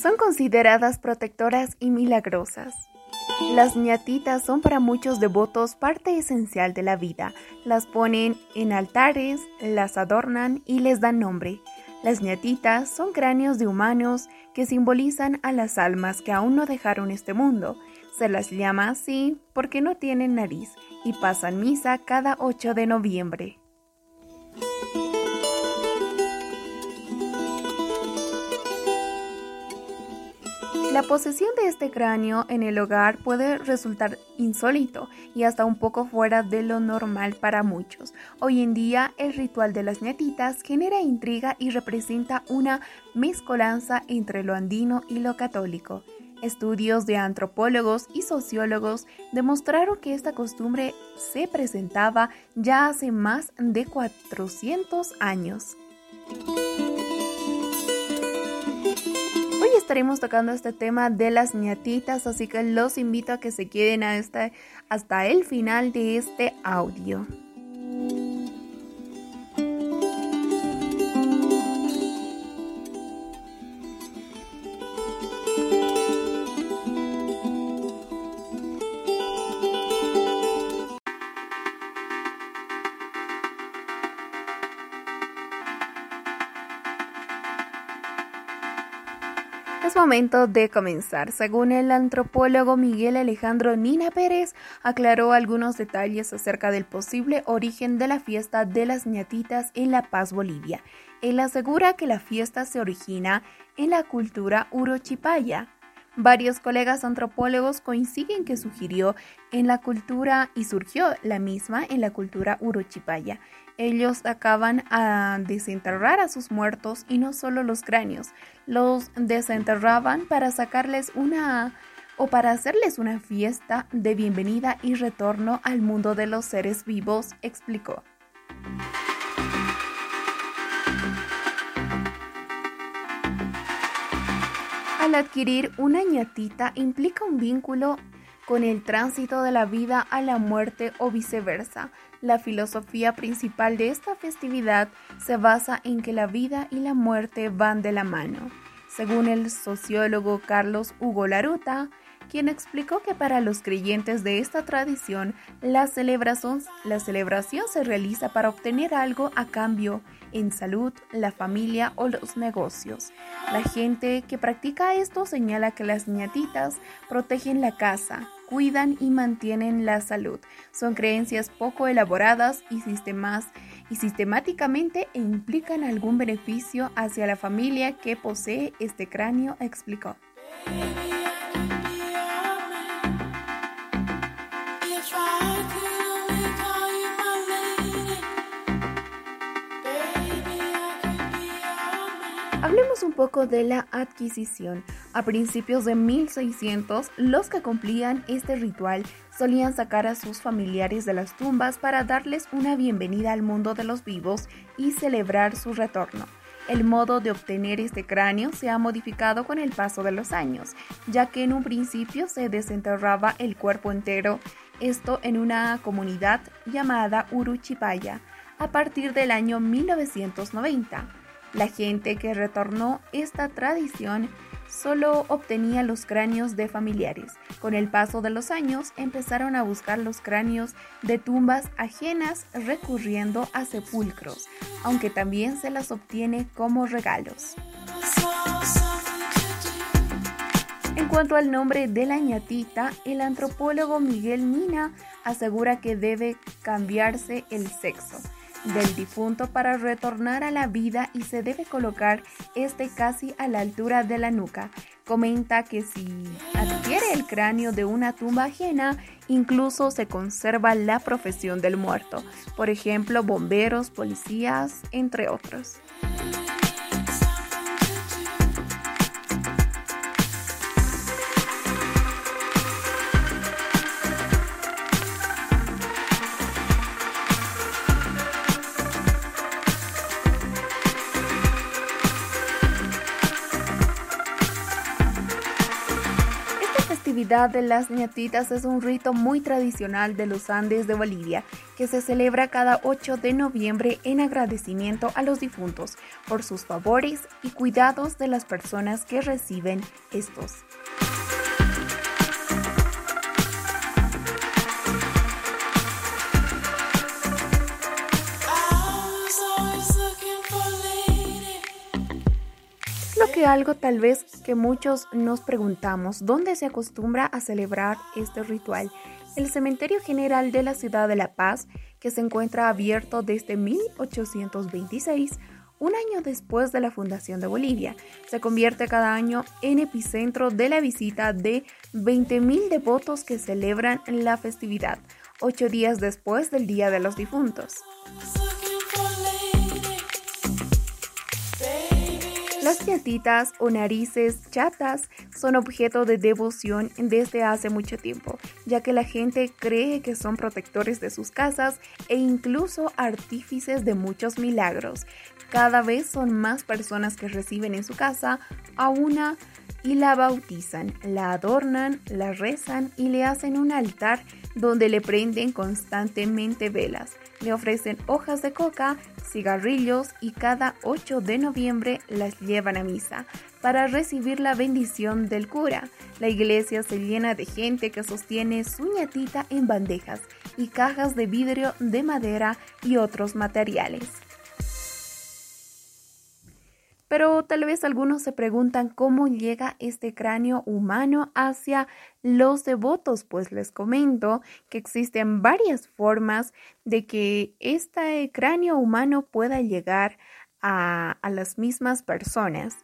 Son consideradas protectoras y milagrosas. Las ñatitas son para muchos devotos parte esencial de la vida. Las ponen en altares, las adornan y les dan nombre. Las ñatitas son cráneos de humanos que simbolizan a las almas que aún no dejaron este mundo. Se las llama así porque no tienen nariz y pasan misa cada 8 de noviembre. La posesión de este cráneo en el hogar puede resultar insólito y hasta un poco fuera de lo normal para muchos. Hoy en día el ritual de las ñatitas genera intriga y representa una mezcolanza entre lo andino y lo católico. Estudios de antropólogos y sociólogos demostraron que esta costumbre se presentaba ya hace más de 400 años. Estaremos tocando este tema de las ñatitas, así que los invito a que se queden hasta el final de este audio. Momento de comenzar. Según el antropólogo Miguel Alejandro Nina Pérez, aclaró algunos detalles acerca del posible origen de la fiesta de las ñatitas en La Paz, Bolivia. Él asegura que la fiesta se origina en la cultura urochipaya, Varios colegas antropólogos coinciden que sugirió en la cultura y surgió la misma en la cultura urochipaya. Ellos acaban a desenterrar a sus muertos y no solo los cráneos, los desenterraban para sacarles una o para hacerles una fiesta de bienvenida y retorno al mundo de los seres vivos, explicó. Al adquirir una ñatita implica un vínculo con el tránsito de la vida a la muerte o viceversa. La filosofía principal de esta festividad se basa en que la vida y la muerte van de la mano. Según el sociólogo Carlos Hugo Laruta, quien explicó que para los creyentes de esta tradición, la celebración, la celebración se realiza para obtener algo a cambio en salud, la familia o los negocios. La gente que practica esto señala que las ñatitas protegen la casa, cuidan y mantienen la salud. Son creencias poco elaboradas y sistemas y sistemáticamente implican algún beneficio hacia la familia que posee este cráneo, explicó. Un poco de la adquisición. A principios de 1600, los que cumplían este ritual solían sacar a sus familiares de las tumbas para darles una bienvenida al mundo de los vivos y celebrar su retorno. El modo de obtener este cráneo se ha modificado con el paso de los años, ya que en un principio se desenterraba el cuerpo entero, esto en una comunidad llamada Uruchipaya, a partir del año 1990. La gente que retornó esta tradición solo obtenía los cráneos de familiares. Con el paso de los años empezaron a buscar los cráneos de tumbas ajenas recurriendo a sepulcros, aunque también se las obtiene como regalos. En cuanto al nombre de la ñatita, el antropólogo Miguel Nina asegura que debe cambiarse el sexo del difunto para retornar a la vida y se debe colocar este casi a la altura de la nuca. Comenta que si adquiere el cráneo de una tumba ajena, incluso se conserva la profesión del muerto, por ejemplo, bomberos, policías, entre otros. De las ñatitas es un rito muy tradicional de los Andes de Bolivia que se celebra cada 8 de noviembre en agradecimiento a los difuntos por sus favores y cuidados de las personas que reciben estos. Que algo tal vez que muchos nos preguntamos, ¿dónde se acostumbra a celebrar este ritual? El Cementerio General de la Ciudad de La Paz, que se encuentra abierto desde 1826, un año después de la fundación de Bolivia, se convierte cada año en epicentro de la visita de 20.000 devotos que celebran la festividad, ocho días después del Día de los Difuntos. Las ñatitas o narices chatas son objeto de devoción desde hace mucho tiempo, ya que la gente cree que son protectores de sus casas e incluso artífices de muchos milagros. Cada vez son más personas que reciben en su casa a una y la bautizan, la adornan, la rezan y le hacen un altar donde le prenden constantemente velas. Le ofrecen hojas de coca, cigarrillos y cada 8 de noviembre las llevan a misa para recibir la bendición del cura. La iglesia se llena de gente que sostiene su ñatita en bandejas y cajas de vidrio, de madera y otros materiales. Pero tal vez algunos se preguntan cómo llega este cráneo humano hacia los devotos, pues les comento que existen varias formas de que este cráneo humano pueda llegar a, las mismas personas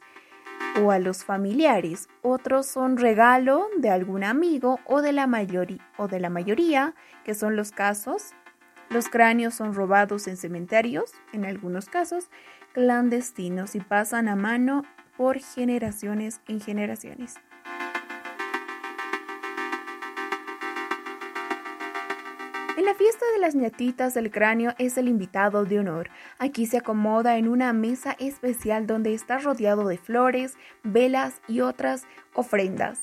o a los familiares. Otros son regalo de algún amigo o de la, o de la mayoría, que son los casos. Los cráneos son robados en cementerios, en algunos casos, clandestinos y pasan a mano por generaciones en generaciones. En la fiesta de las ñatitas el cráneo es el invitado de honor. Aquí se acomoda en una mesa especial donde está rodeado de flores, velas y otras ofrendas.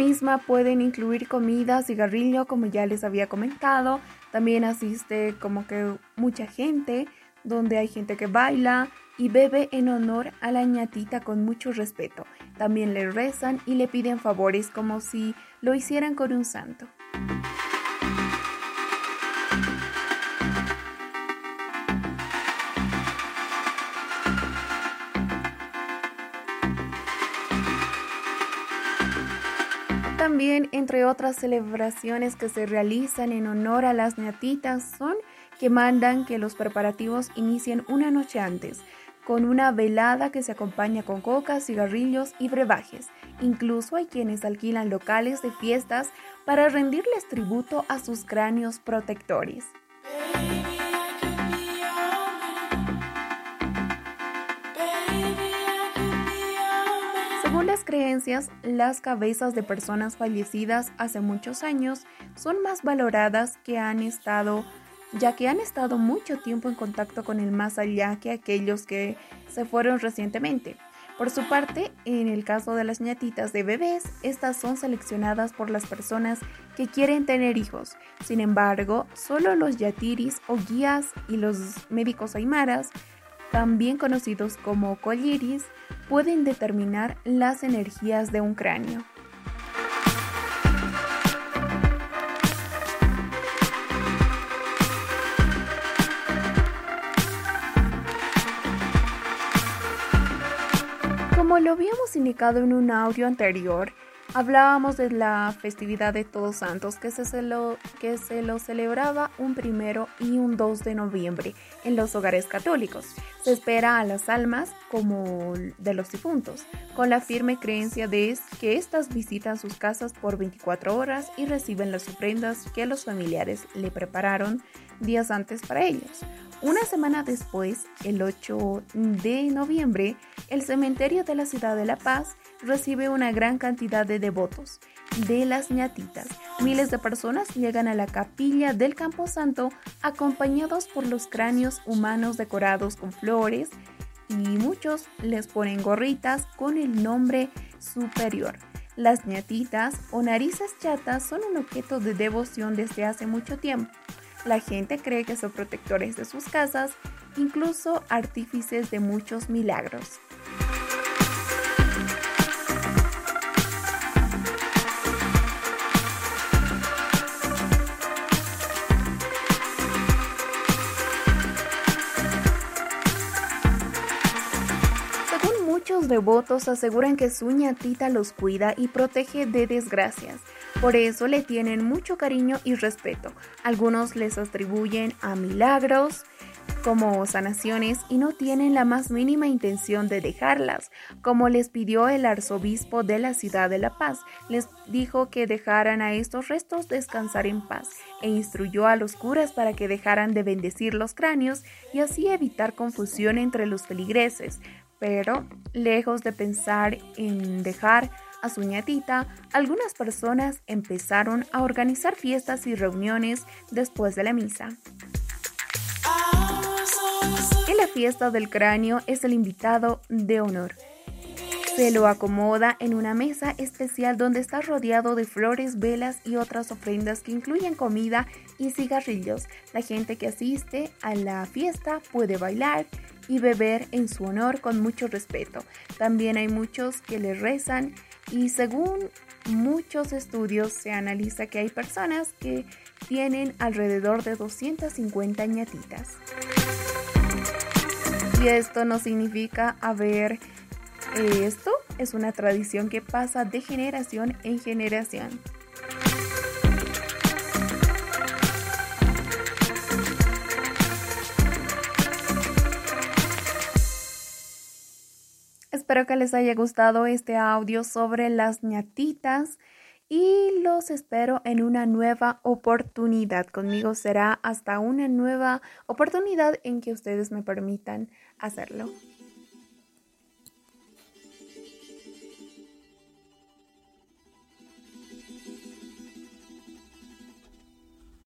Misma pueden incluir comida, cigarrillo, como ya les había comentado. También asiste como que mucha gente, donde hay gente que baila y bebe en honor a la ñatita con mucho respeto. También le rezan y le piden favores como si lo hicieran con un santo. Entre otras celebraciones que se realizan en honor a las ñatitas, son que mandan que los preparativos inicien una noche antes, con una velada que se acompaña con coca, cigarrillos y brebajes. Incluso hay quienes alquilan locales de fiestas para rendirles tributo a sus cráneos protectores. Según las creencias, las cabezas de personas fallecidas hace muchos años son más valoradas que han estado ya que han estado mucho tiempo en contacto con el más allá que aquellos que se fueron recientemente. Por su parte, en el caso de las ñatitas de bebés, estas son seleccionadas por las personas que quieren tener hijos. Sin embargo, solo los yatiris o guías y los médicos aymaras también conocidos como colliris, pueden determinar las energías de un cráneo. Como lo habíamos indicado en un audio anterior, Hablábamos de la festividad de Todos Santos que se, lo, que se lo celebraba un primero y un 2 de noviembre en los hogares católicos. Se espera a las almas como de los difuntos, con la firme creencia de que éstas visitan sus casas por 24 horas y reciben las ofrendas que los familiares le prepararon días antes para ellos. Una semana después, el 8 de noviembre, el cementerio de la ciudad de La Paz recibe una gran cantidad de devotos de las ñatitas. Miles de personas llegan a la capilla del Camposanto acompañados por los cráneos humanos decorados con flores y muchos les ponen gorritas con el nombre superior. Las ñatitas o narices chatas son un objeto de devoción desde hace mucho tiempo. La gente cree que son protectores de sus casas, incluso artífices de muchos milagros. Muchos devotos aseguran que su ñatita los cuida y protege de desgracias. Por eso le tienen mucho cariño y respeto. Algunos les atribuyen a milagros como sanaciones y no tienen la más mínima intención de dejarlas, como les pidió el arzobispo de la ciudad de La Paz. Les dijo que dejaran a estos restos descansar en paz e instruyó a los curas para que dejaran de bendecir los cráneos y así evitar confusión entre los feligreses pero lejos de pensar en dejar a su ñatita, algunas personas empezaron a organizar fiestas y reuniones después de la misa. En la fiesta del cráneo es el invitado de honor. Se lo acomoda en una mesa especial donde está rodeado de flores, velas y otras ofrendas que incluyen comida y cigarrillos. La gente que asiste a la fiesta puede bailar, y beber en su honor con mucho respeto. También hay muchos que le rezan y según muchos estudios se analiza que hay personas que tienen alrededor de 250 ñatitas. Y esto no significa haber eh, esto, es una tradición que pasa de generación en generación. Espero que les haya gustado este audio sobre las ñatitas y los espero en una nueva oportunidad. Conmigo será hasta una nueva oportunidad en que ustedes me permitan hacerlo.